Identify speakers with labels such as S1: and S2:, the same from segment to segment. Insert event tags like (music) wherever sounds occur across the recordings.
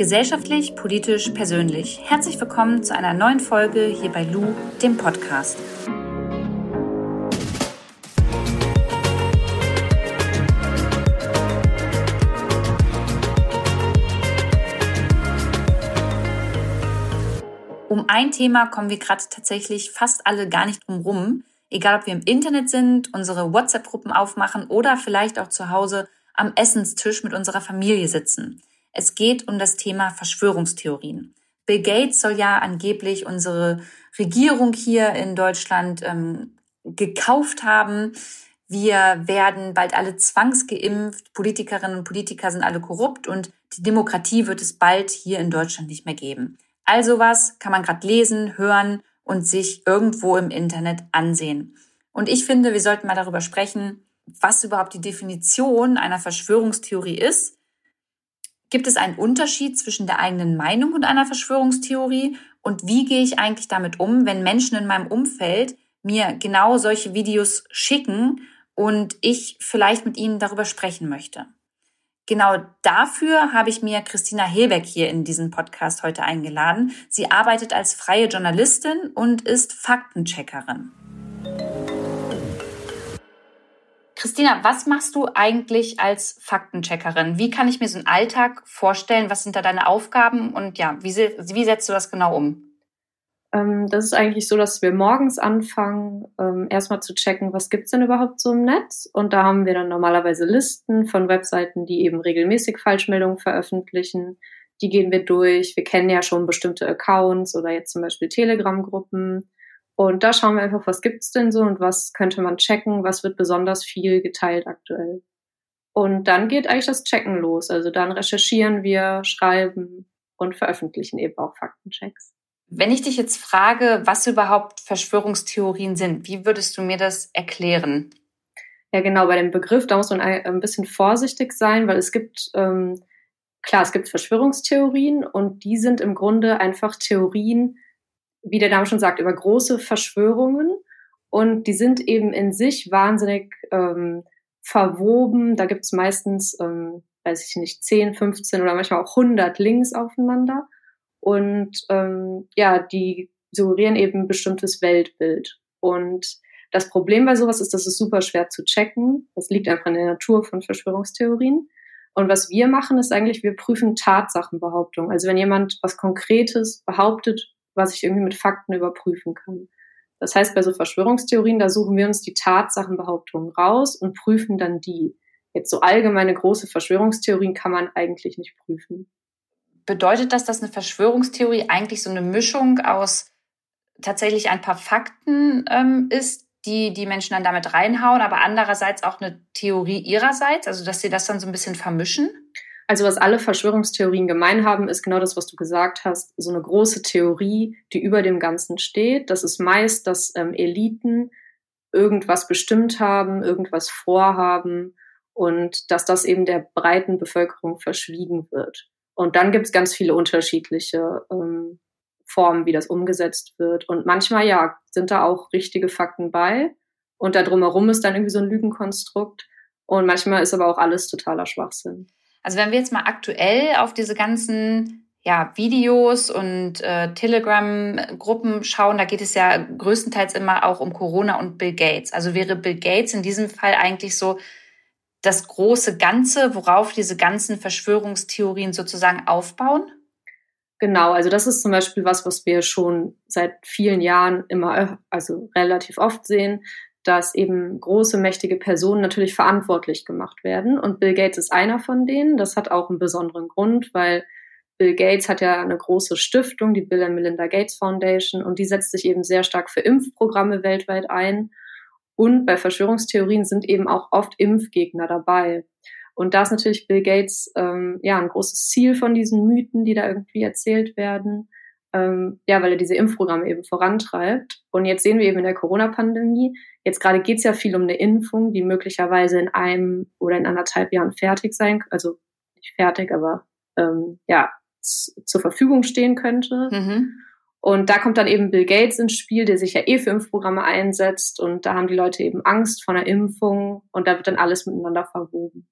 S1: Gesellschaftlich, politisch, persönlich. Herzlich willkommen zu einer neuen Folge hier bei Lou, dem Podcast. Um ein Thema kommen wir gerade tatsächlich fast alle gar nicht drum rum. Egal, ob wir im Internet sind, unsere WhatsApp-Gruppen aufmachen oder vielleicht auch zu Hause am Essenstisch mit unserer Familie sitzen. Es geht um das Thema Verschwörungstheorien. Bill Gates soll ja angeblich unsere Regierung hier in Deutschland ähm, gekauft haben. Wir werden bald alle zwangsgeimpft. Politikerinnen und Politiker sind alle korrupt und die Demokratie wird es bald hier in Deutschland nicht mehr geben. Also was kann man gerade lesen, hören und sich irgendwo im Internet ansehen. Und ich finde, wir sollten mal darüber sprechen, was überhaupt die Definition einer Verschwörungstheorie ist Gibt es einen Unterschied zwischen der eigenen Meinung und einer Verschwörungstheorie? Und wie gehe ich eigentlich damit um, wenn Menschen in meinem Umfeld mir genau solche Videos schicken und ich vielleicht mit ihnen darüber sprechen möchte? Genau dafür habe ich mir Christina Hilbeck hier in diesen Podcast heute eingeladen. Sie arbeitet als freie Journalistin und ist Faktencheckerin. Christina, was machst du eigentlich als Faktencheckerin? Wie kann ich mir so einen Alltag vorstellen? Was sind da deine Aufgaben? Und ja, wie, wie setzt du das genau um?
S2: Ähm, das ist eigentlich so, dass wir morgens anfangen, ähm, erstmal zu checken, was gibt's denn überhaupt so im Netz. Und da haben wir dann normalerweise Listen von Webseiten, die eben regelmäßig Falschmeldungen veröffentlichen. Die gehen wir durch. Wir kennen ja schon bestimmte Accounts oder jetzt zum Beispiel Telegram-Gruppen und da schauen wir einfach, was gibt's denn so und was könnte man checken, was wird besonders viel geteilt aktuell. Und dann geht eigentlich das Checken los. Also dann recherchieren wir, schreiben und veröffentlichen eben auch Faktenchecks.
S1: Wenn ich dich jetzt frage, was überhaupt Verschwörungstheorien sind, wie würdest du mir das erklären?
S2: Ja, genau, bei dem Begriff, da muss man ein bisschen vorsichtig sein, weil es gibt, ähm, klar, es gibt Verschwörungstheorien und die sind im Grunde einfach Theorien, wie der Name schon sagt, über große Verschwörungen. Und die sind eben in sich wahnsinnig ähm, verwoben. Da gibt's meistens, ähm, weiß ich nicht, 10, 15 oder manchmal auch 100 Links aufeinander. Und ähm, ja, die suggerieren eben ein bestimmtes Weltbild. Und das Problem bei sowas ist, dass es super schwer zu checken. Das liegt einfach in der Natur von Verschwörungstheorien. Und was wir machen, ist eigentlich, wir prüfen Tatsachenbehauptungen. Also wenn jemand was Konkretes behauptet, was ich irgendwie mit Fakten überprüfen kann. Das heißt, bei so Verschwörungstheorien, da suchen wir uns die Tatsachenbehauptungen raus und prüfen dann die. Jetzt so allgemeine große Verschwörungstheorien kann man eigentlich nicht prüfen.
S1: Bedeutet das, dass eine Verschwörungstheorie eigentlich so eine Mischung aus tatsächlich ein paar Fakten ähm, ist, die die Menschen dann damit reinhauen, aber andererseits auch eine Theorie ihrerseits, also dass sie das dann so ein bisschen vermischen?
S2: Also was alle Verschwörungstheorien gemein haben, ist genau das, was du gesagt hast, so eine große Theorie, die über dem Ganzen steht. Das ist meist, dass ähm, Eliten irgendwas bestimmt haben, irgendwas vorhaben und dass das eben der breiten Bevölkerung verschwiegen wird. Und dann gibt es ganz viele unterschiedliche ähm, Formen, wie das umgesetzt wird. Und manchmal, ja, sind da auch richtige Fakten bei. Und da drumherum ist dann irgendwie so ein Lügenkonstrukt. Und manchmal ist aber auch alles totaler Schwachsinn.
S1: Also wenn wir jetzt mal aktuell auf diese ganzen ja, Videos und äh, Telegram-Gruppen schauen, da geht es ja größtenteils immer auch um Corona und Bill Gates. Also wäre Bill Gates in diesem Fall eigentlich so das große Ganze, worauf diese ganzen Verschwörungstheorien sozusagen aufbauen?
S2: Genau, also das ist zum Beispiel was, was wir schon seit vielen Jahren immer, also relativ oft sehen, dass eben große, mächtige Personen natürlich verantwortlich gemacht werden. Und Bill Gates ist einer von denen. Das hat auch einen besonderen Grund, weil Bill Gates hat ja eine große Stiftung, die Bill and Melinda Gates Foundation, und die setzt sich eben sehr stark für Impfprogramme weltweit ein. Und bei Verschwörungstheorien sind eben auch oft Impfgegner dabei. Und da ist natürlich Bill Gates ähm, ja ein großes Ziel von diesen Mythen, die da irgendwie erzählt werden ähm, ja, weil er diese Impfprogramme eben vorantreibt. Und jetzt sehen wir eben in der Corona-Pandemie, jetzt gerade geht es ja viel um eine Impfung, die möglicherweise in einem oder in anderthalb Jahren fertig sein, also nicht fertig, aber ähm, ja, zur Verfügung stehen könnte. Mhm. Und da kommt dann eben Bill Gates ins Spiel, der sich ja eh für Impfprogramme einsetzt. Und da haben die Leute eben Angst vor einer Impfung und da wird dann alles miteinander verwoben.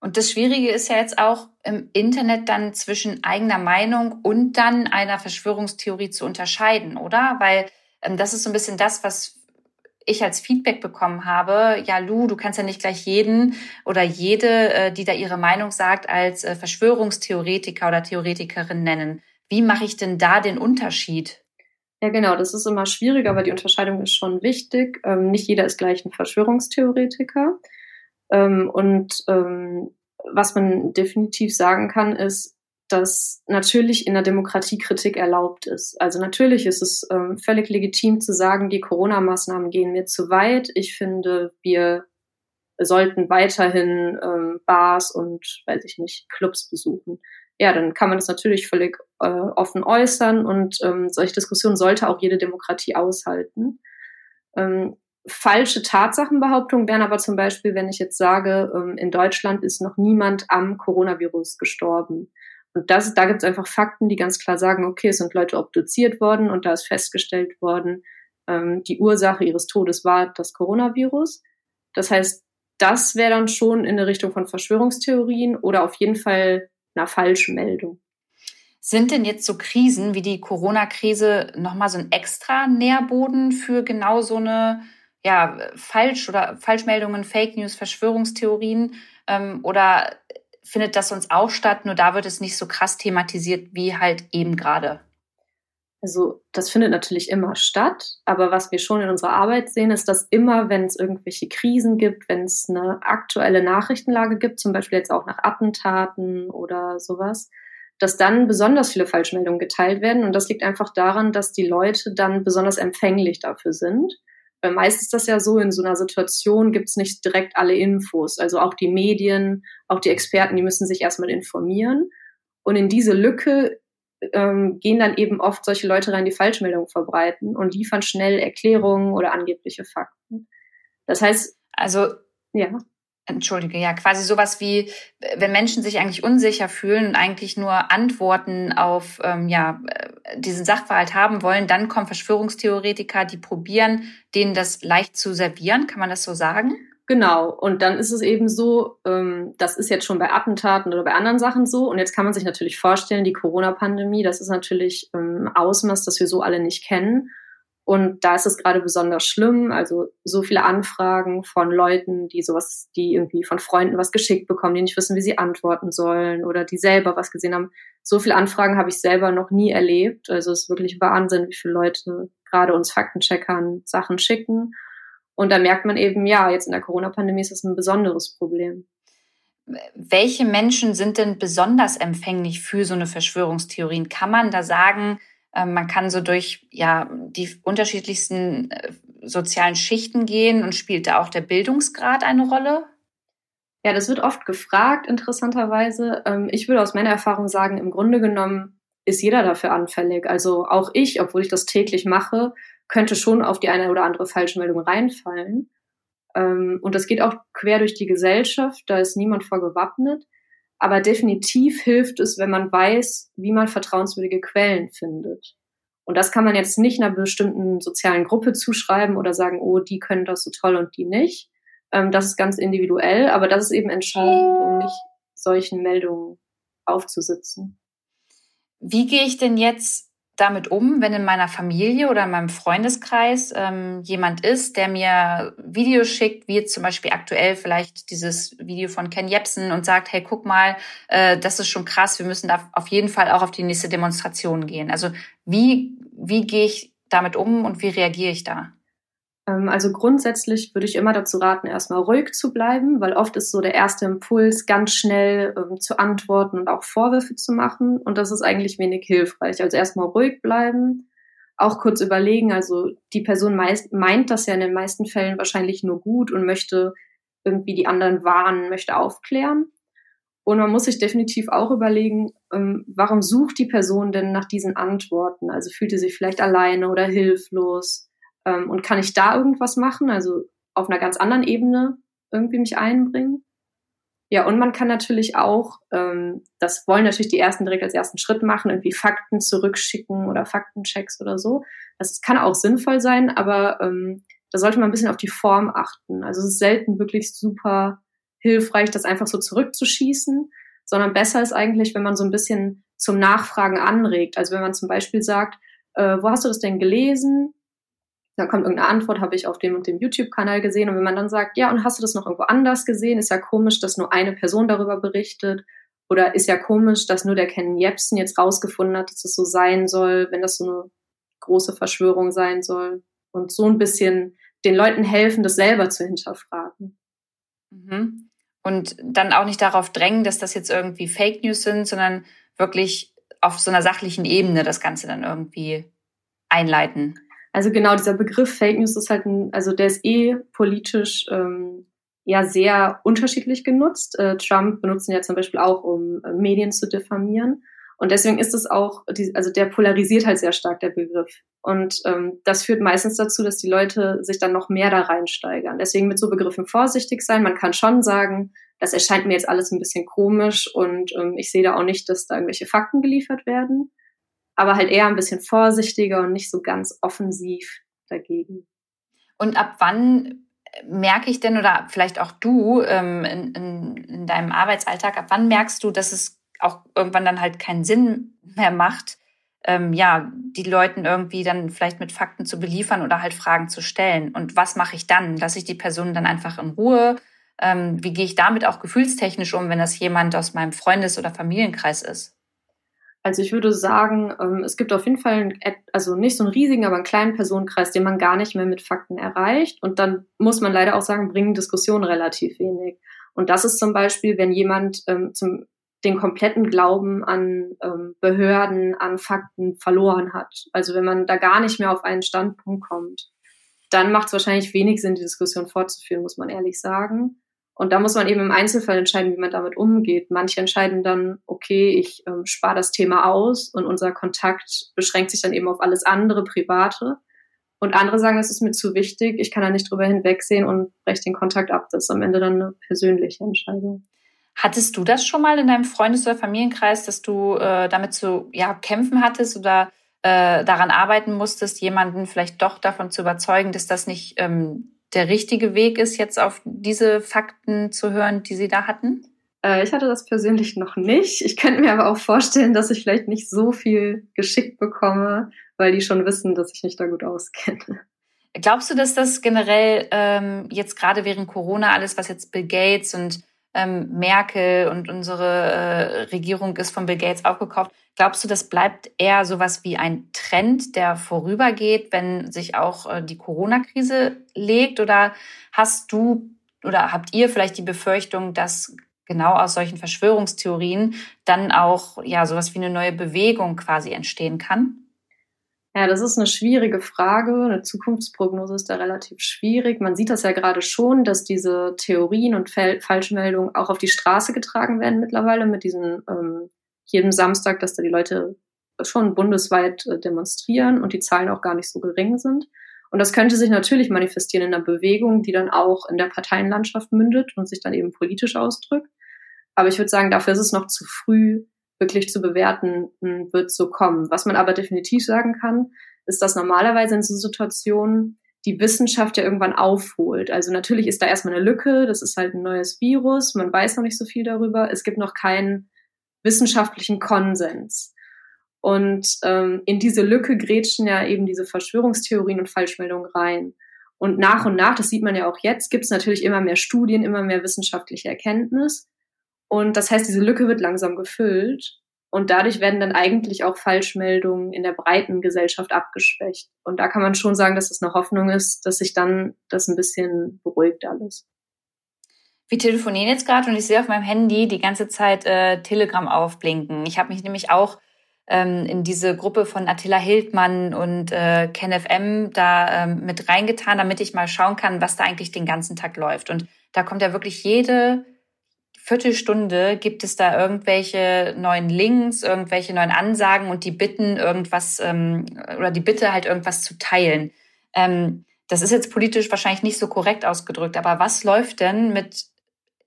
S1: Und das Schwierige ist ja jetzt auch im Internet dann zwischen eigener Meinung und dann einer Verschwörungstheorie zu unterscheiden, oder? Weil ähm, das ist so ein bisschen das, was ich als Feedback bekommen habe. Ja, Lu, du kannst ja nicht gleich jeden oder jede, äh, die da ihre Meinung sagt, als äh, Verschwörungstheoretiker oder Theoretikerin nennen. Wie mache ich denn da den Unterschied?
S2: Ja, genau, das ist immer schwierig, aber die Unterscheidung ist schon wichtig. Ähm, nicht jeder ist gleich ein Verschwörungstheoretiker. Ähm, und ähm, was man definitiv sagen kann, ist, dass natürlich in der Demokratie Kritik erlaubt ist. Also natürlich ist es ähm, völlig legitim zu sagen, die Corona-Maßnahmen gehen mir zu weit. Ich finde, wir sollten weiterhin ähm, Bars und, weiß ich nicht, Clubs besuchen. Ja, dann kann man das natürlich völlig äh, offen äußern und ähm, solche Diskussionen sollte auch jede Demokratie aushalten. Ähm, falsche Tatsachenbehauptungen wären aber zum Beispiel, wenn ich jetzt sage, ähm, in Deutschland ist noch niemand am Coronavirus gestorben. Und das, da gibt es einfach Fakten, die ganz klar sagen, okay, es sind Leute obduziert worden und da ist festgestellt worden, ähm, die Ursache ihres Todes war das Coronavirus. Das heißt, das wäre dann schon in der Richtung von Verschwörungstheorien oder auf jeden Fall einer Falschmeldung.
S1: Sind denn jetzt so Krisen wie die Corona-Krise nochmal so ein extra Nährboden für genau so eine ja, Falsch- oder Falschmeldungen, Fake News, Verschwörungstheorien? Ähm, oder findet das sonst auch statt, nur da wird es nicht so krass thematisiert wie halt eben gerade?
S2: Also das findet natürlich immer statt, aber was wir schon in unserer Arbeit sehen, ist, dass immer, wenn es irgendwelche Krisen gibt, wenn es eine aktuelle Nachrichtenlage gibt, zum Beispiel jetzt auch nach Attentaten oder sowas, dass dann besonders viele Falschmeldungen geteilt werden. Und das liegt einfach daran, dass die Leute dann besonders empfänglich dafür sind. Weil meist ist das ja so, in so einer Situation gibt es nicht direkt alle Infos. Also auch die Medien, auch die Experten, die müssen sich erstmal informieren. Und in diese Lücke ähm, gehen dann eben oft solche Leute rein, die Falschmeldungen verbreiten und liefern schnell Erklärungen oder angebliche Fakten. Das heißt,
S1: also ja. Entschuldige, ja, quasi sowas wie, wenn Menschen sich eigentlich unsicher fühlen und eigentlich nur Antworten auf ähm, ja, äh, diesen Sachverhalt haben wollen, dann kommen Verschwörungstheoretiker, die probieren, denen das leicht zu servieren. Kann man das so sagen?
S2: Genau, und dann ist es eben so, ähm, das ist jetzt schon bei Attentaten oder bei anderen Sachen so. Und jetzt kann man sich natürlich vorstellen, die Corona-Pandemie, das ist natürlich ähm, Ausmaß, das wir so alle nicht kennen. Und da ist es gerade besonders schlimm. Also so viele Anfragen von Leuten, die sowas, die irgendwie von Freunden was geschickt bekommen, die nicht wissen, wie sie antworten sollen oder die selber was gesehen haben. So viele Anfragen habe ich selber noch nie erlebt. Also es ist wirklich Wahnsinn, wie viele Leute gerade uns Faktencheckern Sachen schicken. Und da merkt man eben, ja, jetzt in der Corona-Pandemie ist das ein besonderes Problem.
S1: Welche Menschen sind denn besonders empfänglich für so eine Verschwörungstheorien? Kann man da sagen, man kann so durch ja die unterschiedlichsten äh, sozialen Schichten gehen und spielt da auch der Bildungsgrad eine Rolle?
S2: Ja, das wird oft gefragt, interessanterweise. Ähm, ich würde aus meiner Erfahrung sagen, im Grunde genommen ist jeder dafür anfällig. Also auch ich, obwohl ich das täglich mache, könnte schon auf die eine oder andere Falschmeldung reinfallen. Ähm, und das geht auch quer durch die Gesellschaft, da ist niemand vor gewappnet. Aber definitiv hilft es, wenn man weiß, wie man vertrauenswürdige Quellen findet. Und das kann man jetzt nicht einer bestimmten sozialen Gruppe zuschreiben oder sagen, oh, die können das so toll und die nicht. Ähm, das ist ganz individuell, aber das ist eben entscheidend, um nicht solchen Meldungen aufzusitzen.
S1: Wie gehe ich denn jetzt damit um, wenn in meiner Familie oder in meinem Freundeskreis ähm, jemand ist, der mir Videos schickt, wie jetzt zum Beispiel aktuell vielleicht dieses Video von Ken Jebsen und sagt, hey, guck mal, äh, das ist schon krass, wir müssen da auf jeden Fall auch auf die nächste Demonstration gehen. Also wie, wie gehe ich damit um und wie reagiere ich da?
S2: Ähm, also grundsätzlich würde ich immer dazu raten, erstmal ruhig zu bleiben, weil oft ist so der erste Impuls, ganz schnell ähm, zu antworten und auch Vorwürfe zu machen. Und das ist eigentlich wenig hilfreich. Also erstmal ruhig bleiben, auch kurz überlegen. Also die Person meist, meint das ja in den meisten Fällen wahrscheinlich nur gut und möchte irgendwie die anderen warnen, möchte aufklären. Und man muss sich definitiv auch überlegen, ähm, warum sucht die Person denn nach diesen Antworten? Also fühlt sie sich vielleicht alleine oder hilflos? Ähm, und kann ich da irgendwas machen? Also auf einer ganz anderen Ebene irgendwie mich einbringen? Ja, und man kann natürlich auch, ähm, das wollen natürlich die Ersten direkt als ersten Schritt machen, irgendwie Fakten zurückschicken oder Faktenchecks oder so. Das kann auch sinnvoll sein, aber ähm, da sollte man ein bisschen auf die Form achten. Also es ist selten wirklich super hilfreich, das einfach so zurückzuschießen, sondern besser ist eigentlich, wenn man so ein bisschen zum Nachfragen anregt. Also wenn man zum Beispiel sagt, äh, wo hast du das denn gelesen? Da kommt irgendeine Antwort, habe ich auf dem und dem YouTube-Kanal gesehen. Und wenn man dann sagt, ja, und hast du das noch irgendwo anders gesehen? Ist ja komisch, dass nur eine Person darüber berichtet. Oder ist ja komisch, dass nur der Ken Jebsen jetzt rausgefunden hat, dass es so sein soll, wenn das so eine große Verschwörung sein soll. Und so ein bisschen den Leuten helfen, das selber zu hinterfragen.
S1: Mhm. Und dann auch nicht darauf drängen, dass das jetzt irgendwie Fake News sind, sondern wirklich auf so einer sachlichen Ebene das Ganze dann irgendwie einleiten.
S2: Also genau, dieser Begriff Fake News ist halt ein, also der ist eh politisch ähm, ja sehr unterschiedlich genutzt. Äh, Trump benutzt ihn ja zum Beispiel auch, um äh, Medien zu diffamieren. Und deswegen ist es auch, die, also der polarisiert halt sehr stark, der Begriff. Und ähm, das führt meistens dazu, dass die Leute sich dann noch mehr da reinsteigern. Deswegen mit so Begriffen vorsichtig sein. Man kann schon sagen, das erscheint mir jetzt alles ein bisschen komisch und ähm, ich sehe da auch nicht, dass da irgendwelche Fakten geliefert werden. Aber halt eher ein bisschen vorsichtiger und nicht so ganz offensiv dagegen.
S1: Und ab wann merke ich denn, oder vielleicht auch du ähm, in, in, in deinem Arbeitsalltag, ab wann merkst du, dass es auch irgendwann dann halt keinen Sinn mehr macht, ähm, ja, die Leuten irgendwie dann vielleicht mit Fakten zu beliefern oder halt Fragen zu stellen. Und was mache ich dann? Lasse ich die Person dann einfach in Ruhe? Ähm, wie gehe ich damit auch gefühlstechnisch um, wenn das jemand aus meinem Freundes- oder Familienkreis ist?
S2: Also ich würde sagen, ähm, es gibt auf jeden Fall, einen, also nicht so einen riesigen, aber einen kleinen Personenkreis, den man gar nicht mehr mit Fakten erreicht. Und dann muss man leider auch sagen, bringen Diskussionen relativ wenig. Und das ist zum Beispiel, wenn jemand ähm, zum den kompletten Glauben an ähm, Behörden, an Fakten verloren hat. Also wenn man da gar nicht mehr auf einen Standpunkt kommt, dann macht es wahrscheinlich wenig Sinn, die Diskussion fortzuführen, muss man ehrlich sagen. Und da muss man eben im Einzelfall entscheiden, wie man damit umgeht. Manche entscheiden dann, okay, ich ähm, spare das Thema aus und unser Kontakt beschränkt sich dann eben auf alles andere, Private. Und andere sagen, das ist mir zu wichtig, ich kann da nicht drüber hinwegsehen und breche den Kontakt ab. Das ist am Ende dann eine persönliche Entscheidung.
S1: Hattest du das schon mal in deinem Freundes- oder Familienkreis, dass du äh, damit zu ja, kämpfen hattest oder äh, daran arbeiten musstest, jemanden vielleicht doch davon zu überzeugen, dass das nicht ähm, der richtige Weg ist, jetzt auf diese Fakten zu hören, die sie da hatten?
S2: Äh, ich hatte das persönlich noch nicht. Ich könnte mir aber auch vorstellen, dass ich vielleicht nicht so viel geschickt bekomme, weil die schon wissen, dass ich mich da gut auskenne.
S1: Glaubst du, dass das generell ähm, jetzt gerade während Corona alles, was jetzt Bill Gates und ähm, Merkel und unsere äh, Regierung ist von Bill Gates aufgekauft. Glaubst du, das bleibt eher sowas wie ein Trend, der vorübergeht, wenn sich auch äh, die Corona-Krise legt? Oder hast du oder habt ihr vielleicht die Befürchtung, dass genau aus solchen Verschwörungstheorien dann auch ja sowas wie eine neue Bewegung quasi entstehen kann?
S2: Ja, das ist eine schwierige Frage. Eine Zukunftsprognose ist da relativ schwierig. Man sieht das ja gerade schon, dass diese Theorien und Fel Falschmeldungen auch auf die Straße getragen werden mittlerweile mit diesen ähm, jedem Samstag, dass da die Leute schon bundesweit äh, demonstrieren und die Zahlen auch gar nicht so gering sind. Und das könnte sich natürlich manifestieren in einer Bewegung, die dann auch in der Parteienlandschaft mündet und sich dann eben politisch ausdrückt. Aber ich würde sagen, dafür ist es noch zu früh, wirklich zu bewerten, hm, wird so kommen. Was man aber definitiv sagen kann, ist, dass normalerweise in so Situationen die Wissenschaft ja irgendwann aufholt. Also natürlich ist da erstmal eine Lücke, das ist halt ein neues Virus, man weiß noch nicht so viel darüber, es gibt noch keinen wissenschaftlichen Konsens. Und ähm, in diese Lücke grätschen ja eben diese Verschwörungstheorien und Falschmeldungen rein. Und nach und nach, das sieht man ja auch jetzt, gibt es natürlich immer mehr Studien, immer mehr wissenschaftliche Erkenntnis. Und das heißt, diese Lücke wird langsam gefüllt. Und dadurch werden dann eigentlich auch Falschmeldungen in der breiten Gesellschaft abgeschwächt. Und da kann man schon sagen, dass es eine Hoffnung ist, dass sich dann das ein bisschen beruhigt alles.
S1: Wir telefonieren jetzt gerade und ich sehe auf meinem Handy die ganze Zeit äh, Telegram aufblinken. Ich habe mich nämlich auch ähm, in diese Gruppe von Attila Hildmann und äh, KenFM da ähm, mit reingetan, damit ich mal schauen kann, was da eigentlich den ganzen Tag läuft. Und da kommt ja wirklich jede Viertelstunde gibt es da irgendwelche neuen Links, irgendwelche neuen Ansagen und die bitten irgendwas ähm, oder die Bitte halt irgendwas zu teilen. Ähm, das ist jetzt politisch wahrscheinlich nicht so korrekt ausgedrückt, aber was läuft denn mit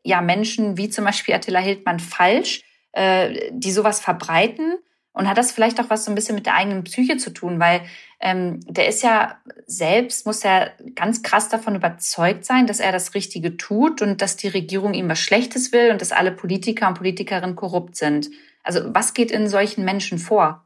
S1: ja Menschen wie zum Beispiel Attila Hildmann falsch, äh, die sowas verbreiten? Und hat das vielleicht auch was so ein bisschen mit der eigenen Psyche zu tun, weil ähm, der ist ja selbst, muss ja ganz krass davon überzeugt sein, dass er das Richtige tut und dass die Regierung ihm was Schlechtes will und dass alle Politiker und Politikerinnen korrupt sind. Also was geht in solchen Menschen vor?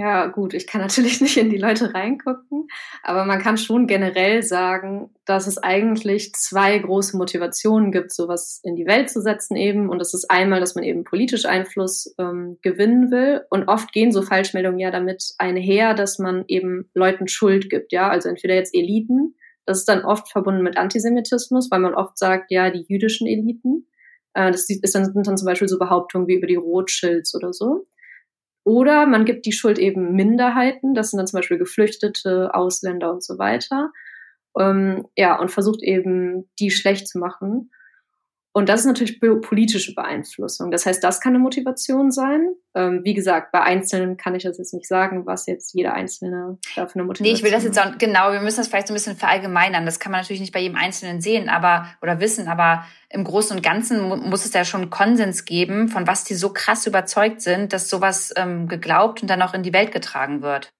S2: Ja, gut, ich kann (laughs) natürlich nicht in die Leute reingucken, aber man kann schon generell sagen, dass es eigentlich zwei große Motivationen gibt, sowas in die Welt zu setzen eben. Und das ist einmal, dass man eben politisch Einfluss ähm, gewinnen will. Und oft gehen so Falschmeldungen ja damit einher, dass man eben Leuten Schuld gibt, ja. Also entweder jetzt Eliten, das ist dann oft verbunden mit Antisemitismus, weil man oft sagt, ja, die jüdischen Eliten. Äh, das ist dann, sind dann zum Beispiel so Behauptungen wie über die Rothschilds oder so. Oder man gibt die Schuld eben Minderheiten, das sind dann zum Beispiel Geflüchtete, Ausländer und so weiter. Ähm, ja, und versucht eben, die schlecht zu machen. Und das ist natürlich politische Beeinflussung. Das heißt, das kann eine Motivation sein. Ähm, wie gesagt, bei Einzelnen kann ich das jetzt nicht sagen, was jetzt jeder Einzelne da für eine Motivation
S1: Nee, ich will das jetzt auch, genau, wir müssen das vielleicht so ein bisschen verallgemeinern. Das kann man natürlich nicht bei jedem Einzelnen sehen, aber, oder wissen, aber im Großen und Ganzen muss es ja schon Konsens geben, von was die so krass überzeugt sind, dass sowas ähm, geglaubt und dann auch in die Welt getragen wird.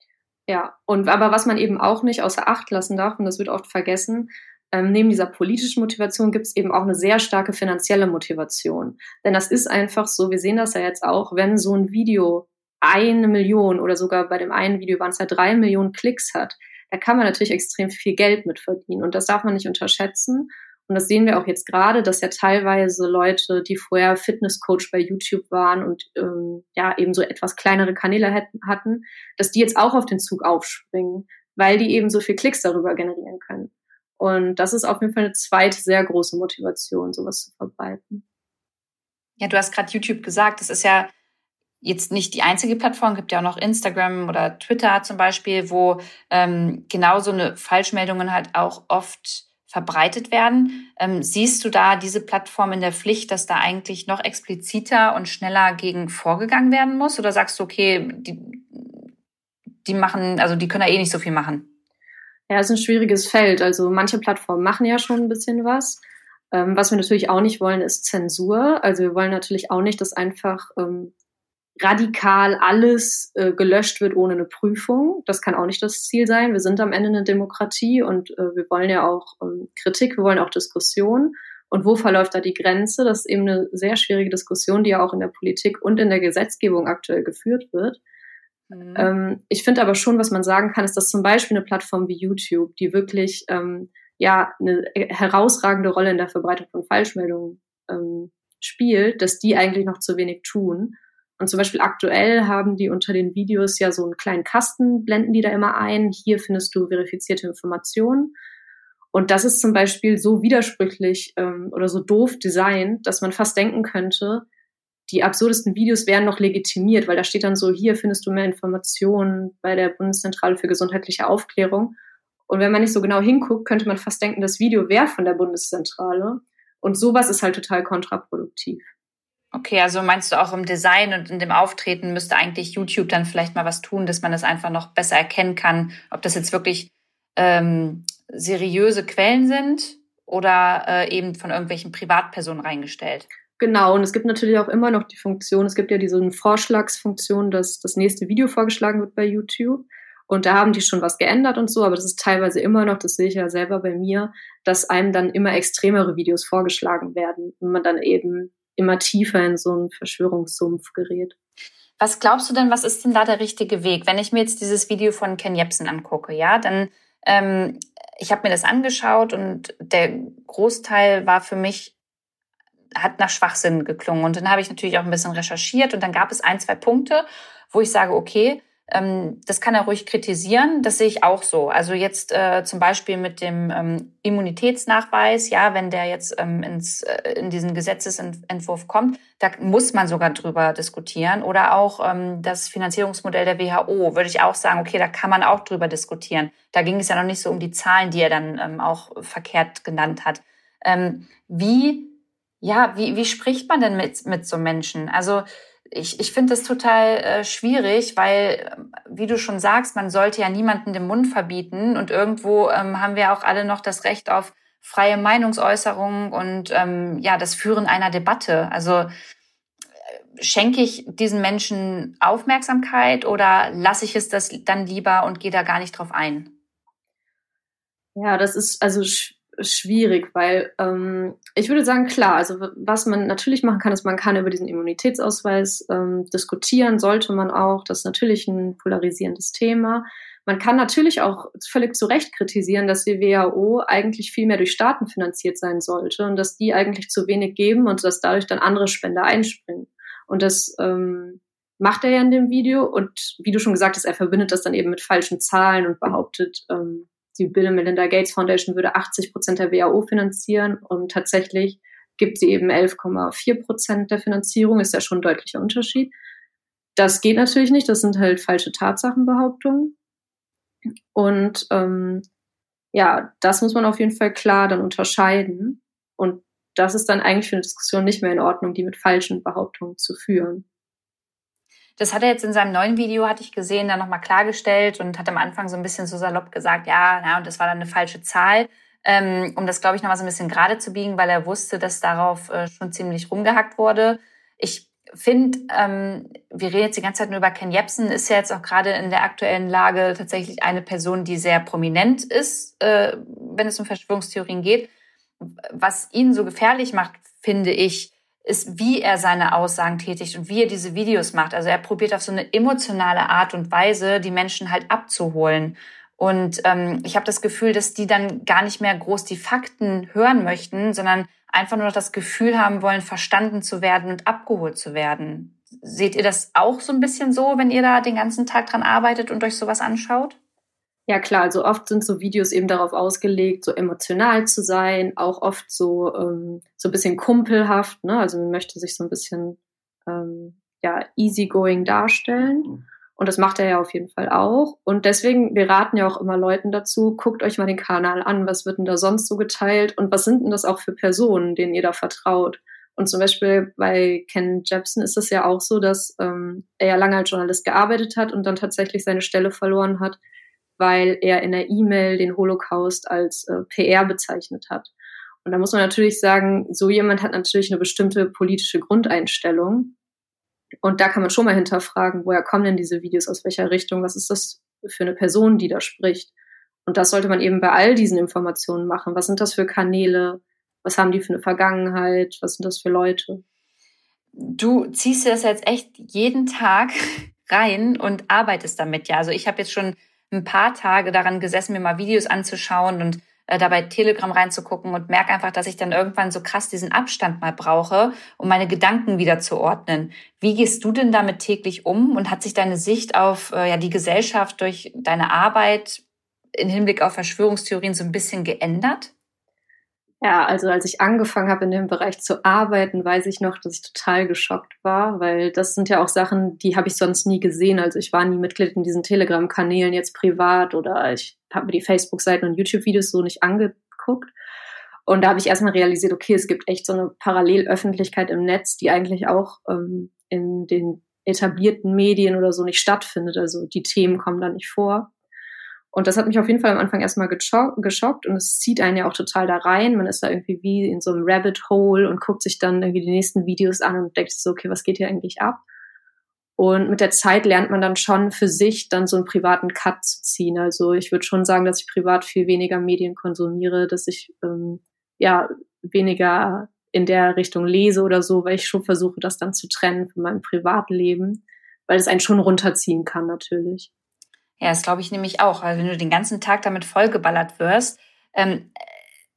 S2: Ja, und aber was man eben auch nicht außer Acht lassen darf, und das wird oft vergessen, ähm, neben dieser politischen Motivation gibt es eben auch eine sehr starke finanzielle Motivation. Denn das ist einfach so, wir sehen das ja jetzt auch, wenn so ein Video eine Million oder sogar bei dem einen Video waren es ja drei Millionen Klicks hat, da kann man natürlich extrem viel Geld mit verdienen. Und das darf man nicht unterschätzen. Und das sehen wir auch jetzt gerade, dass ja teilweise Leute, die vorher Fitnesscoach bei YouTube waren und ähm, ja eben so etwas kleinere Kanäle hatten, dass die jetzt auch auf den Zug aufspringen, weil die eben so viel Klicks darüber generieren können. Und das ist auf jeden Fall eine zweite sehr große Motivation, sowas zu verbreiten.
S1: Ja, du hast gerade YouTube gesagt, das ist ja jetzt nicht die einzige Plattform, gibt ja auch noch Instagram oder Twitter zum Beispiel, wo ähm, genau so eine Falschmeldungen halt auch oft verbreitet werden. Ähm, siehst du da diese Plattform in der Pflicht, dass da eigentlich noch expliziter und schneller gegen vorgegangen werden muss? Oder sagst du, okay, die, die machen, also die können da eh nicht so viel machen?
S2: Ja, ist ein schwieriges Feld. Also manche Plattformen machen ja schon ein bisschen was. Ähm, was wir natürlich auch nicht wollen, ist Zensur. Also wir wollen natürlich auch nicht, dass einfach ähm, radikal alles äh, gelöscht wird ohne eine Prüfung. Das kann auch nicht das Ziel sein. Wir sind am Ende eine Demokratie und äh, wir wollen ja auch ähm, Kritik, wir wollen auch Diskussion. Und wo verläuft da die Grenze? Das ist eben eine sehr schwierige Diskussion, die ja auch in der Politik und in der Gesetzgebung aktuell geführt wird. Mhm. Ähm, ich finde aber schon, was man sagen kann, ist, dass zum Beispiel eine Plattform wie YouTube, die wirklich ähm, ja eine herausragende Rolle in der Verbreitung von Falschmeldungen ähm, spielt, dass die eigentlich noch zu wenig tun. Und zum Beispiel aktuell haben die unter den Videos ja so einen kleinen Kasten, blenden die da immer ein. Hier findest du verifizierte Informationen. Und das ist zum Beispiel so widersprüchlich ähm, oder so doof designt, dass man fast denken könnte, die absurdesten Videos werden noch legitimiert, weil da steht dann so, hier findest du mehr Informationen bei der Bundeszentrale für gesundheitliche Aufklärung. Und wenn man nicht so genau hinguckt, könnte man fast denken, das Video wäre von der Bundeszentrale. Und sowas ist halt total kontraproduktiv.
S1: Okay, also meinst du auch im Design und in dem Auftreten müsste eigentlich YouTube dann vielleicht mal was tun, dass man das einfach noch besser erkennen kann, ob das jetzt wirklich ähm, seriöse Quellen sind oder äh, eben von irgendwelchen Privatpersonen reingestellt?
S2: Genau, und es gibt natürlich auch immer noch die Funktion, es gibt ja diese Vorschlagsfunktion, dass das nächste Video vorgeschlagen wird bei YouTube. Und da haben die schon was geändert und so, aber das ist teilweise immer noch, das sehe ich ja selber bei mir, dass einem dann immer extremere Videos vorgeschlagen werden und man dann eben immer tiefer in so einen Verschwörungssumpf gerät.
S1: Was glaubst du denn, was ist denn da der richtige Weg? Wenn ich mir jetzt dieses Video von Ken Jebsen angucke, ja, dann, ähm, ich habe mir das angeschaut und der Großteil war für mich hat nach Schwachsinn geklungen. Und dann habe ich natürlich auch ein bisschen recherchiert und dann gab es ein, zwei Punkte, wo ich sage, okay, ähm, das kann er ruhig kritisieren, das sehe ich auch so. Also jetzt äh, zum Beispiel mit dem ähm, Immunitätsnachweis, ja, wenn der jetzt ähm, ins, äh, in diesen Gesetzesentwurf kommt, da muss man sogar drüber diskutieren. Oder auch ähm, das Finanzierungsmodell der WHO, würde ich auch sagen, okay, da kann man auch drüber diskutieren. Da ging es ja noch nicht so um die Zahlen, die er dann ähm, auch verkehrt genannt hat. Ähm, wie ja, wie, wie spricht man denn mit, mit so Menschen? Also ich, ich finde das total äh, schwierig, weil, ähm, wie du schon sagst, man sollte ja niemanden den Mund verbieten und irgendwo ähm, haben wir auch alle noch das Recht auf freie Meinungsäußerung und ähm, ja, das Führen einer Debatte. Also schenke ich diesen Menschen Aufmerksamkeit oder lasse ich es das dann lieber und gehe da gar nicht drauf ein?
S2: Ja, das ist also schwierig, weil ähm, ich würde sagen, klar, also was man natürlich machen kann, ist, man kann über diesen Immunitätsausweis ähm, diskutieren, sollte man auch. Das ist natürlich ein polarisierendes Thema. Man kann natürlich auch völlig zu Recht kritisieren, dass die WHO eigentlich viel mehr durch Staaten finanziert sein sollte und dass die eigentlich zu wenig geben und dass dadurch dann andere Spender einspringen. Und das ähm, macht er ja in dem Video. Und wie du schon gesagt hast, er verbindet das dann eben mit falschen Zahlen und behauptet, ähm, die Bill Melinda Gates Foundation würde 80 Prozent der WHO finanzieren und tatsächlich gibt sie eben 11,4 Prozent der Finanzierung, ist ja schon ein deutlicher Unterschied. Das geht natürlich nicht, das sind halt falsche Tatsachenbehauptungen. Und ähm, ja, das muss man auf jeden Fall klar dann unterscheiden. Und das ist dann eigentlich für eine Diskussion nicht mehr in Ordnung, die mit falschen Behauptungen zu führen.
S1: Das hat er jetzt in seinem neuen Video, hatte ich gesehen, dann nochmal klargestellt und hat am Anfang so ein bisschen so salopp gesagt, ja, na, und das war dann eine falsche Zahl, ähm, um das, glaube ich, nochmal so ein bisschen gerade zu biegen, weil er wusste, dass darauf äh, schon ziemlich rumgehackt wurde. Ich finde, ähm, wir reden jetzt die ganze Zeit nur über Ken Jebsen, ist ja jetzt auch gerade in der aktuellen Lage tatsächlich eine Person, die sehr prominent ist, äh, wenn es um Verschwörungstheorien geht. Was ihn so gefährlich macht, finde ich, ist, wie er seine Aussagen tätigt und wie er diese Videos macht. Also er probiert auf so eine emotionale Art und Weise, die Menschen halt abzuholen. Und ähm, ich habe das Gefühl, dass die dann gar nicht mehr groß die Fakten hören möchten, sondern einfach nur noch das Gefühl haben wollen, verstanden zu werden und abgeholt zu werden. Seht ihr das auch so ein bisschen so, wenn ihr da den ganzen Tag dran arbeitet und euch sowas anschaut?
S2: Ja klar, also oft sind so Videos eben darauf ausgelegt, so emotional zu sein, auch oft so ähm, so ein bisschen kumpelhaft, ne? Also man möchte sich so ein bisschen ähm, ja easygoing darstellen. Mhm. Und das macht er ja auf jeden Fall auch. Und deswegen, wir raten ja auch immer Leuten dazu, guckt euch mal den Kanal an, was wird denn da sonst so geteilt und was sind denn das auch für Personen, denen ihr da vertraut. Und zum Beispiel bei Ken Jebsen ist es ja auch so, dass ähm, er ja lange als Journalist gearbeitet hat und dann tatsächlich seine Stelle verloren hat, weil er in der E-Mail den Holocaust als äh, PR bezeichnet hat. Und da muss man natürlich sagen, so jemand hat natürlich eine bestimmte politische Grundeinstellung. Und da kann man schon mal hinterfragen, woher kommen denn diese Videos, aus welcher Richtung, was ist das für eine Person, die da spricht. Und das sollte man eben bei all diesen Informationen machen. Was sind das für Kanäle? Was haben die für eine Vergangenheit? Was sind das für Leute?
S1: Du ziehst dir das jetzt echt jeden Tag (laughs) rein und arbeitest damit, ja. Also ich habe jetzt schon ein paar Tage daran gesessen, mir mal Videos anzuschauen und äh, dabei Telegram reinzugucken und merke einfach, dass ich dann irgendwann so krass diesen Abstand mal brauche, um meine Gedanken wieder zu ordnen. Wie gehst du denn damit täglich um und hat sich deine Sicht auf äh, ja, die Gesellschaft durch deine Arbeit in Hinblick auf Verschwörungstheorien so ein bisschen geändert?
S2: Ja, also als ich angefangen habe, in dem Bereich zu arbeiten, weiß ich noch, dass ich total geschockt war, weil das sind ja auch Sachen, die habe ich sonst nie gesehen. Also ich war nie Mitglied in diesen Telegram-Kanälen jetzt privat oder ich habe mir die Facebook-Seiten und YouTube-Videos so nicht angeguckt. Und da habe ich erstmal realisiert, okay, es gibt echt so eine Parallelöffentlichkeit im Netz, die eigentlich auch ähm, in den etablierten Medien oder so nicht stattfindet. Also die Themen kommen da nicht vor. Und das hat mich auf jeden Fall am Anfang erstmal geschockt und es zieht einen ja auch total da rein. Man ist da irgendwie wie in so einem Rabbit Hole und guckt sich dann irgendwie die nächsten Videos an und denkt so, okay, was geht hier eigentlich ab? Und mit der Zeit lernt man dann schon für sich dann so einen privaten Cut zu ziehen. Also ich würde schon sagen, dass ich privat viel weniger Medien konsumiere, dass ich ähm, ja weniger in der Richtung lese oder so, weil ich schon versuche, das dann zu trennen von meinem Privatleben, weil es einen schon runterziehen kann natürlich.
S1: Ja, das glaube ich nämlich auch. weil wenn du den ganzen Tag damit vollgeballert wirst, ähm,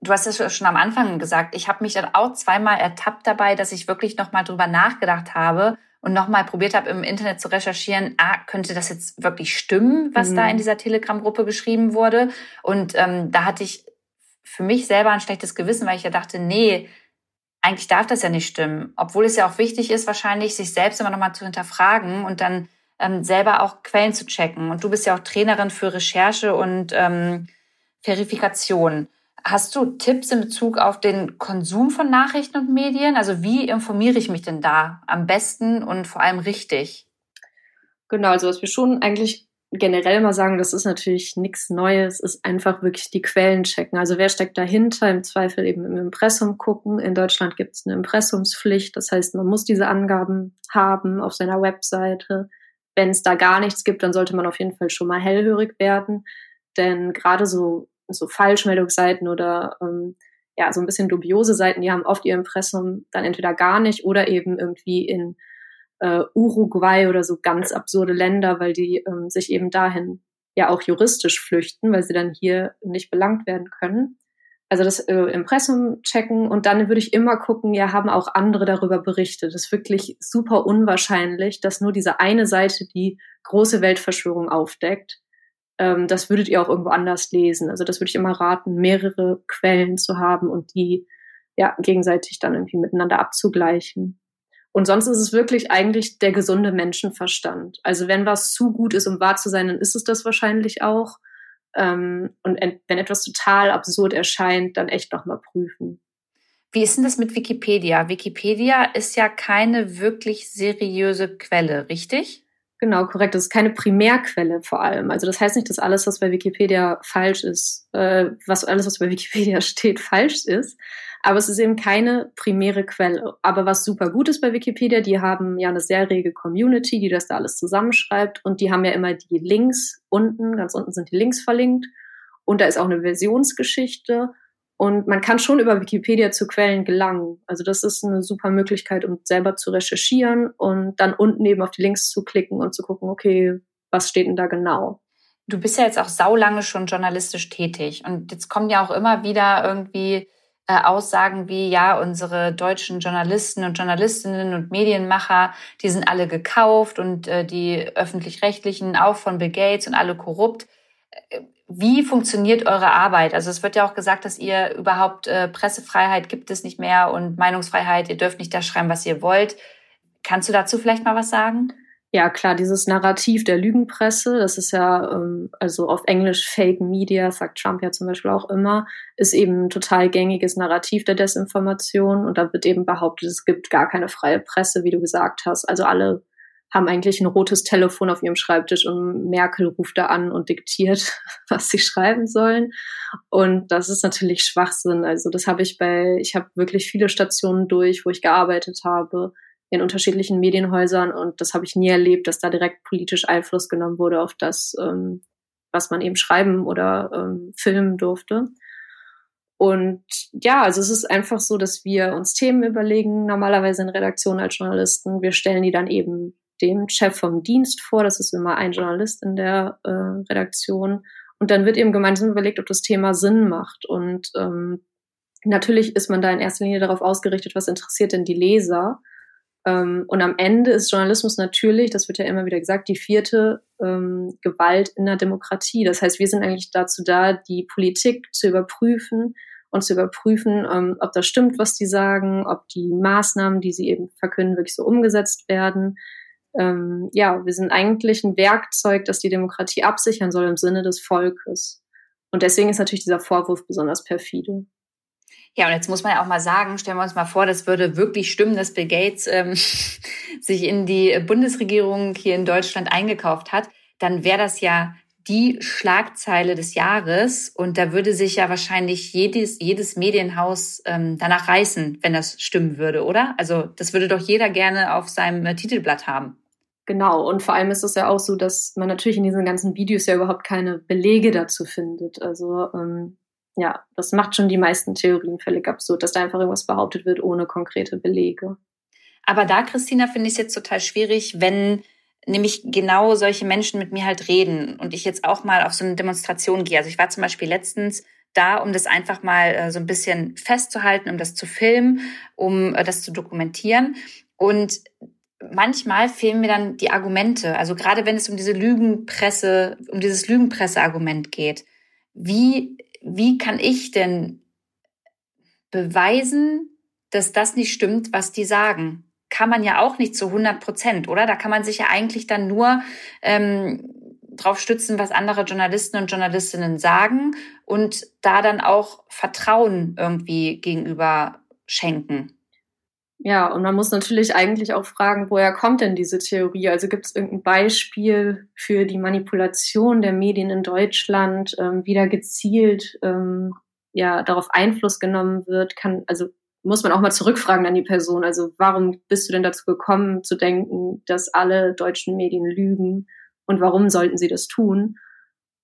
S1: du hast es schon am Anfang gesagt, ich habe mich dann auch zweimal ertappt dabei, dass ich wirklich nochmal drüber nachgedacht habe und nochmal probiert habe, im Internet zu recherchieren, ah, könnte das jetzt wirklich stimmen, was mhm. da in dieser Telegram-Gruppe geschrieben wurde? Und ähm, da hatte ich für mich selber ein schlechtes Gewissen, weil ich ja dachte, nee, eigentlich darf das ja nicht stimmen. Obwohl es ja auch wichtig ist, wahrscheinlich sich selbst immer nochmal zu hinterfragen und dann ähm, selber auch Quellen zu checken. Und du bist ja auch Trainerin für Recherche und ähm, Verifikation. Hast du Tipps in Bezug auf den Konsum von Nachrichten und Medien? Also wie informiere ich mich denn da am besten und vor allem richtig?
S2: Genau, also was wir schon eigentlich generell mal sagen, das ist natürlich nichts Neues, ist einfach wirklich die Quellen checken. Also wer steckt dahinter? Im Zweifel eben im Impressum gucken. In Deutschland gibt es eine Impressumspflicht, das heißt, man muss diese Angaben haben auf seiner Webseite. Wenn es da gar nichts gibt, dann sollte man auf jeden Fall schon mal hellhörig werden, denn gerade so so Falschmeldungsseiten oder ähm, ja so ein bisschen dubiose Seiten, die haben oft ihr Impressum dann entweder gar nicht oder eben irgendwie in äh, Uruguay oder so ganz absurde Länder, weil die ähm, sich eben dahin ja auch juristisch flüchten, weil sie dann hier nicht belangt werden können. Also das äh, Impressum checken und dann würde ich immer gucken, ja, haben auch andere darüber berichtet. Das ist wirklich super unwahrscheinlich, dass nur diese eine Seite die große Weltverschwörung aufdeckt. Ähm, das würdet ihr auch irgendwo anders lesen. Also das würde ich immer raten, mehrere Quellen zu haben und die ja gegenseitig dann irgendwie miteinander abzugleichen. Und sonst ist es wirklich eigentlich der gesunde Menschenverstand. Also wenn was zu gut ist, um wahr zu sein, dann ist es das wahrscheinlich auch. Ähm, und wenn etwas total absurd erscheint, dann echt nochmal prüfen.
S1: Wie ist denn das mit Wikipedia? Wikipedia ist ja keine wirklich seriöse Quelle, richtig?
S2: Genau, korrekt. Das ist keine Primärquelle vor allem. Also das heißt nicht, dass alles, was bei Wikipedia falsch ist, äh, was alles, was bei Wikipedia (laughs) steht, falsch ist. Aber es ist eben keine primäre Quelle. Aber was super gut ist bei Wikipedia, die haben ja eine sehr rege Community, die das da alles zusammenschreibt. Und die haben ja immer die Links unten, ganz unten sind die Links verlinkt. Und da ist auch eine Versionsgeschichte. Und man kann schon über Wikipedia zu Quellen gelangen. Also das ist eine super Möglichkeit, um selber zu recherchieren und dann unten eben auf die Links zu klicken und zu gucken, okay, was steht denn da genau?
S1: Du bist ja jetzt auch saulange schon journalistisch tätig und jetzt kommen ja auch immer wieder irgendwie äh, Aussagen wie, ja, unsere deutschen Journalisten und Journalistinnen und Medienmacher, die sind alle gekauft und äh, die öffentlich-rechtlichen auch von Bill Gates und alle korrupt. Äh, wie funktioniert eure Arbeit? Also es wird ja auch gesagt, dass ihr überhaupt äh, Pressefreiheit gibt es nicht mehr und Meinungsfreiheit, ihr dürft nicht da schreiben, was ihr wollt. Kannst du dazu vielleicht mal was sagen?
S2: Ja, klar, dieses Narrativ der Lügenpresse, das ist ja, ähm, also auf Englisch Fake Media, sagt Trump ja zum Beispiel auch immer, ist eben ein total gängiges Narrativ der Desinformation. Und da wird eben behauptet, es gibt gar keine freie Presse, wie du gesagt hast. Also alle haben eigentlich ein rotes Telefon auf ihrem Schreibtisch und Merkel ruft da an und diktiert, (laughs) was sie schreiben sollen. Und das ist natürlich Schwachsinn. Also das habe ich bei, ich habe wirklich viele Stationen durch, wo ich gearbeitet habe in unterschiedlichen Medienhäusern und das habe ich nie erlebt, dass da direkt politisch Einfluss genommen wurde auf das, ähm, was man eben schreiben oder ähm, filmen durfte. Und ja, also es ist einfach so, dass wir uns Themen überlegen, normalerweise in Redaktionen als Journalisten. Wir stellen die dann eben dem Chef vom Dienst vor. Das ist immer ein Journalist in der äh, Redaktion. Und dann wird eben gemeinsam überlegt, ob das Thema Sinn macht. Und ähm, natürlich ist man da in erster Linie darauf ausgerichtet, was interessiert denn die Leser. Ähm, und am Ende ist Journalismus natürlich, das wird ja immer wieder gesagt, die vierte ähm, Gewalt in der Demokratie. Das heißt, wir sind eigentlich dazu da, die Politik zu überprüfen und zu überprüfen, ähm, ob das stimmt, was die sagen, ob die Maßnahmen, die sie eben verkünden, wirklich so umgesetzt werden. Ähm, ja, wir sind eigentlich ein Werkzeug, das die Demokratie absichern soll im Sinne des Volkes. Und deswegen ist natürlich dieser Vorwurf besonders perfide.
S1: Ja, und jetzt muss man ja auch mal sagen, stellen wir uns mal vor, das würde wirklich stimmen, dass Bill Gates ähm, (laughs) sich in die Bundesregierung hier in Deutschland eingekauft hat, dann wäre das ja die Schlagzeile des Jahres und da würde sich ja wahrscheinlich jedes, jedes Medienhaus ähm, danach reißen, wenn das stimmen würde, oder? Also das würde doch jeder gerne auf seinem äh, Titelblatt haben.
S2: Genau, und vor allem ist es ja auch so, dass man natürlich in diesen ganzen Videos ja überhaupt keine Belege dazu findet. Also ähm, ja, das macht schon die meisten Theorien völlig absurd, dass da einfach irgendwas behauptet wird ohne konkrete Belege.
S1: Aber da, Christina, finde ich es jetzt total schwierig, wenn nämlich genau solche Menschen mit mir halt reden und ich jetzt auch mal auf so eine Demonstration gehe. Also ich war zum Beispiel letztens da, um das einfach mal äh, so ein bisschen festzuhalten, um das zu filmen, um äh, das zu dokumentieren. Und manchmal fehlen mir dann die Argumente. Also gerade wenn es um diese Lügenpresse, um dieses Lügenpresse-Argument geht. Wie wie kann ich denn beweisen, dass das nicht stimmt, was die sagen? Kann man ja auch nicht zu 100 Prozent, oder? Da kann man sich ja eigentlich dann nur ähm, drauf stützen, was andere Journalisten und Journalistinnen sagen und da dann auch Vertrauen irgendwie gegenüber schenken.
S2: Ja, und man muss natürlich eigentlich auch fragen, woher kommt denn diese Theorie? Also gibt es irgendein Beispiel für die Manipulation der Medien in Deutschland, ähm, wie da gezielt ähm, ja darauf Einfluss genommen wird? Kann also muss man auch mal zurückfragen an die Person. Also warum bist du denn dazu gekommen zu denken, dass alle deutschen Medien lügen und warum sollten sie das tun?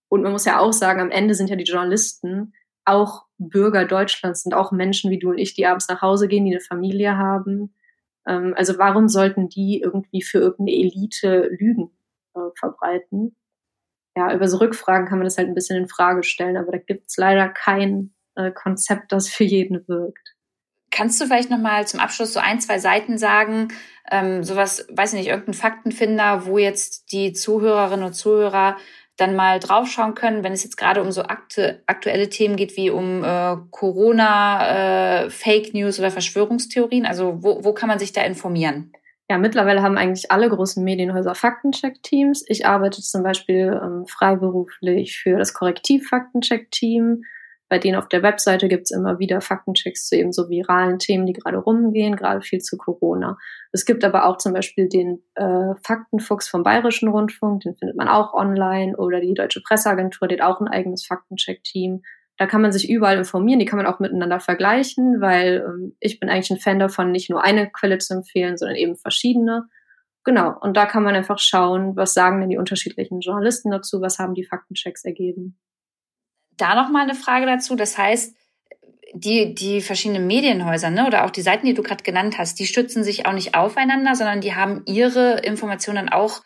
S2: Und man muss ja auch sagen, am Ende sind ja die Journalisten auch Bürger Deutschlands, sind auch Menschen wie du und ich, die abends nach Hause gehen, die eine Familie haben. Ähm, also warum sollten die irgendwie für irgendeine Elite Lügen äh, verbreiten? Ja, über so Rückfragen kann man das halt ein bisschen in Frage stellen, aber da gibt es leider kein äh, Konzept, das für jeden wirkt.
S1: Kannst du vielleicht noch mal zum Abschluss so ein, zwei Seiten sagen, ähm, sowas, weiß ich nicht, irgendein Faktenfinder, wo jetzt die Zuhörerinnen und Zuhörer dann mal draufschauen können, wenn es jetzt gerade um so aktu aktuelle Themen geht wie um äh, Corona, äh, Fake News oder Verschwörungstheorien? Also wo, wo kann man sich da informieren?
S2: Ja, mittlerweile haben eigentlich alle großen Medienhäuser Faktencheck-Teams. Ich arbeite zum Beispiel ähm, freiberuflich für das Korrektiv-Faktencheck-Team. Bei denen auf der Webseite gibt's immer wieder Faktenchecks zu eben so viralen Themen, die gerade rumgehen, gerade viel zu Corona. Es gibt aber auch zum Beispiel den äh, Faktenfuchs vom Bayerischen Rundfunk, den findet man auch online, oder die Deutsche Presseagentur, die hat auch ein eigenes Faktencheck-Team. Da kann man sich überall informieren, die kann man auch miteinander vergleichen, weil ähm, ich bin eigentlich ein Fan davon, nicht nur eine Quelle zu empfehlen, sondern eben verschiedene. Genau, und da kann man einfach schauen, was sagen denn die unterschiedlichen Journalisten dazu, was haben die Faktenchecks ergeben
S1: da noch mal eine Frage dazu. Das heißt, die, die verschiedenen Medienhäuser ne, oder auch die Seiten, die du gerade genannt hast, die stützen sich auch nicht aufeinander, sondern die haben ihre Informationen auch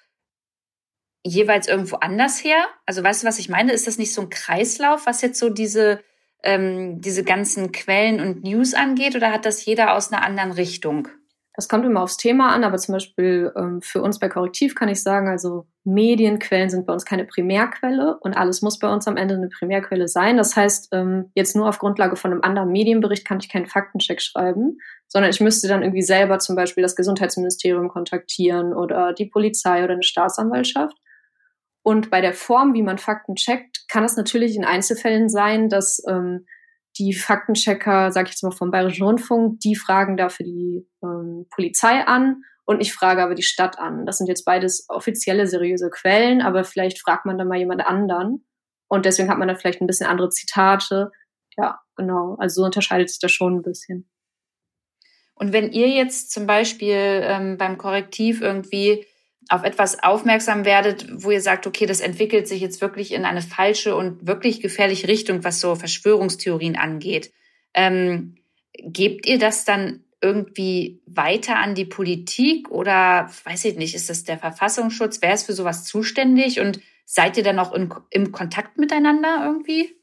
S1: jeweils irgendwo anders her. Also weißt du, was ich meine? Ist das nicht so ein Kreislauf, was jetzt so diese, ähm, diese ganzen Quellen und News angeht, oder hat das jeder aus einer anderen Richtung?
S2: Das kommt immer aufs Thema an, aber zum Beispiel ähm, für uns bei Korrektiv kann ich sagen, also Medienquellen sind bei uns keine Primärquelle und alles muss bei uns am Ende eine Primärquelle sein. Das heißt, ähm, jetzt nur auf Grundlage von einem anderen Medienbericht kann ich keinen Faktencheck schreiben, sondern ich müsste dann irgendwie selber zum Beispiel das Gesundheitsministerium kontaktieren oder die Polizei oder eine Staatsanwaltschaft. Und bei der Form, wie man Fakten checkt, kann es natürlich in Einzelfällen sein, dass ähm, die Faktenchecker, sag ich jetzt mal vom Bayerischen Rundfunk, die fragen dafür die ähm, Polizei an und ich frage aber die Stadt an. Das sind jetzt beides offizielle, seriöse Quellen, aber vielleicht fragt man dann mal jemand anderen und deswegen hat man dann vielleicht ein bisschen andere Zitate. Ja, genau. Also so unterscheidet sich das schon ein bisschen.
S1: Und wenn ihr jetzt zum Beispiel ähm, beim Korrektiv irgendwie auf etwas aufmerksam werdet, wo ihr sagt, okay, das entwickelt sich jetzt wirklich in eine falsche und wirklich gefährliche Richtung, was so Verschwörungstheorien angeht. Ähm, gebt ihr das dann irgendwie weiter an die Politik oder weiß ich nicht, ist das der Verfassungsschutz? Wer ist für sowas zuständig und seid ihr dann auch in, im Kontakt miteinander irgendwie?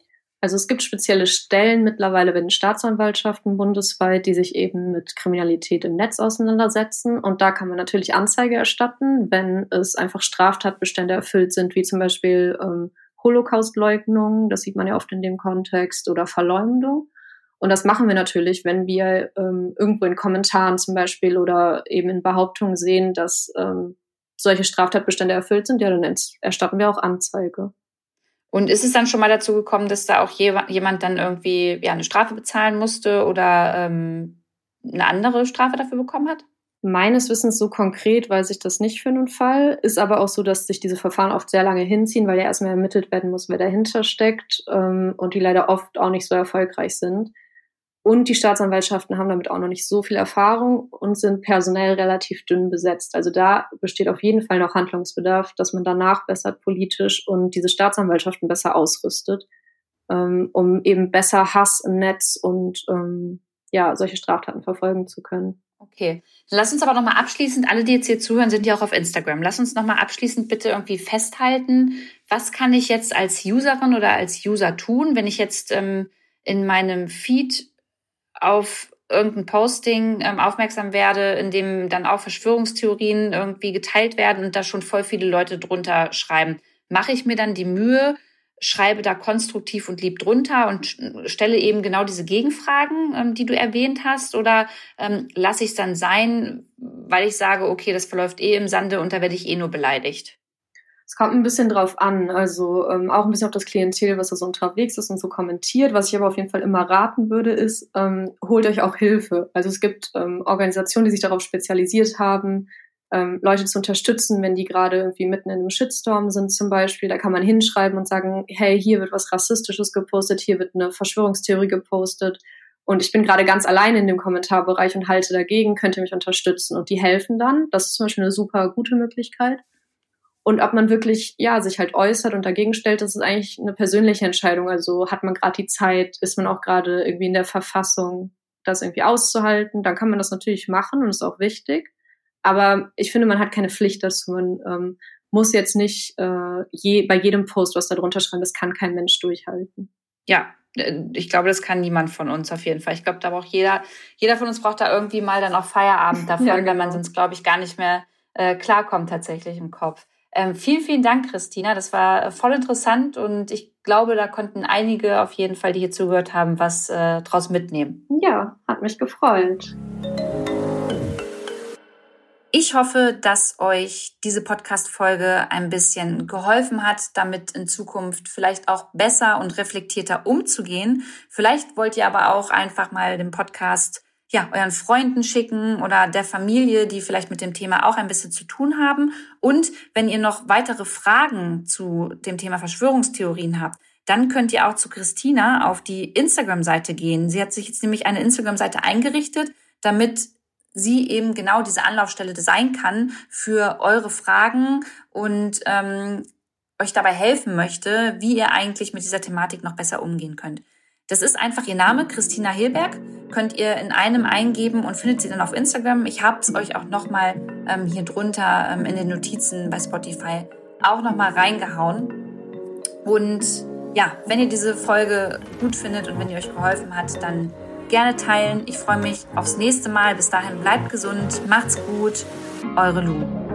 S2: Also es gibt spezielle Stellen mittlerweile bei den Staatsanwaltschaften bundesweit, die sich eben mit Kriminalität im Netz auseinandersetzen. Und da kann man natürlich Anzeige erstatten, wenn es einfach Straftatbestände erfüllt sind, wie zum Beispiel ähm, Holocaustleugnung, das sieht man ja oft in dem Kontext, oder Verleumdung. Und das machen wir natürlich, wenn wir ähm, irgendwo in Kommentaren zum Beispiel oder eben in Behauptungen sehen, dass ähm, solche Straftatbestände erfüllt sind, ja, dann erstatten wir auch Anzeige.
S1: Und ist es dann schon mal dazu gekommen, dass da auch jemand dann irgendwie ja, eine Strafe bezahlen musste oder ähm, eine andere Strafe dafür bekommen hat?
S2: Meines Wissens so konkret weiß ich das nicht für einen Fall. Ist aber auch so, dass sich diese Verfahren oft sehr lange hinziehen, weil ja erstmal ermittelt werden muss, wer dahinter steckt ähm, und die leider oft auch nicht so erfolgreich sind. Und die Staatsanwaltschaften haben damit auch noch nicht so viel Erfahrung und sind personell relativ dünn besetzt. Also da besteht auf jeden Fall noch Handlungsbedarf, dass man danach besser politisch und diese Staatsanwaltschaften besser ausrüstet, ähm, um eben besser Hass im Netz und ähm, ja, solche Straftaten verfolgen zu können.
S1: Okay. Lass uns aber nochmal abschließend, alle, die jetzt hier zuhören, sind ja auch auf Instagram. Lass uns nochmal abschließend bitte irgendwie festhalten, was kann ich jetzt als Userin oder als User tun, wenn ich jetzt ähm, in meinem Feed auf irgendein Posting ähm, aufmerksam werde, in dem dann auch Verschwörungstheorien irgendwie geteilt werden und da schon voll viele Leute drunter schreiben. Mache ich mir dann die Mühe, schreibe da konstruktiv und lieb drunter und stelle eben genau diese Gegenfragen, ähm, die du erwähnt hast, oder ähm, lasse ich es dann sein, weil ich sage, okay, das verläuft eh im Sande und da werde ich eh nur beleidigt?
S2: Es kommt ein bisschen drauf an, also ähm, auch ein bisschen auf das Klientel, was da so unterwegs ist und so kommentiert. Was ich aber auf jeden Fall immer raten würde, ist, ähm, holt euch auch Hilfe. Also es gibt ähm, Organisationen, die sich darauf spezialisiert haben, ähm, Leute zu unterstützen, wenn die gerade irgendwie mitten in einem Shitstorm sind zum Beispiel. Da kann man hinschreiben und sagen, hey, hier wird was Rassistisches gepostet, hier wird eine Verschwörungstheorie gepostet und ich bin gerade ganz allein in dem Kommentarbereich und halte dagegen, könnt ihr mich unterstützen und die helfen dann. Das ist zum Beispiel eine super gute Möglichkeit. Und ob man wirklich, ja, sich halt äußert und dagegen stellt, das ist eigentlich eine persönliche Entscheidung. Also hat man gerade die Zeit, ist man auch gerade irgendwie in der Verfassung, das irgendwie auszuhalten, dann kann man das natürlich machen und ist auch wichtig. Aber ich finde, man hat keine Pflicht dazu. Man ähm, muss jetzt nicht äh, je, bei jedem Post was da drunter schreiben. Das kann kein Mensch durchhalten.
S1: Ja, äh, ich glaube, das kann niemand von uns auf jeden Fall. Ich glaube, da braucht jeder, jeder von uns braucht da irgendwie mal dann auch Feierabend davon, ja, genau. weil man sonst, glaube ich, gar nicht mehr äh, klarkommt tatsächlich im Kopf. Ähm, vielen, vielen Dank, Christina. Das war äh, voll interessant und ich glaube, da konnten einige auf jeden Fall, die hier zugehört haben, was äh, draus mitnehmen.
S2: Ja, hat mich gefreut.
S1: Ich hoffe, dass euch diese Podcast-Folge ein bisschen geholfen hat, damit in Zukunft vielleicht auch besser und reflektierter umzugehen. Vielleicht wollt ihr aber auch einfach mal den Podcast ja, euren Freunden schicken oder der Familie, die vielleicht mit dem Thema auch ein bisschen zu tun haben. Und wenn ihr noch weitere Fragen zu dem Thema Verschwörungstheorien habt, dann könnt ihr auch zu Christina auf die Instagram-Seite gehen. Sie hat sich jetzt nämlich eine Instagram-Seite eingerichtet, damit sie eben genau diese Anlaufstelle sein kann für eure Fragen und ähm, euch dabei helfen möchte, wie ihr eigentlich mit dieser Thematik noch besser umgehen könnt. Das ist einfach ihr Name, Christina Hilberg. Könnt ihr in einem eingeben und findet sie dann auf Instagram. Ich habe es euch auch nochmal ähm, hier drunter ähm, in den Notizen bei Spotify auch nochmal reingehauen. Und ja, wenn ihr diese Folge gut findet und wenn ihr euch geholfen hat, dann gerne teilen. Ich freue mich aufs nächste Mal. Bis dahin bleibt gesund, macht's gut. Eure Lu.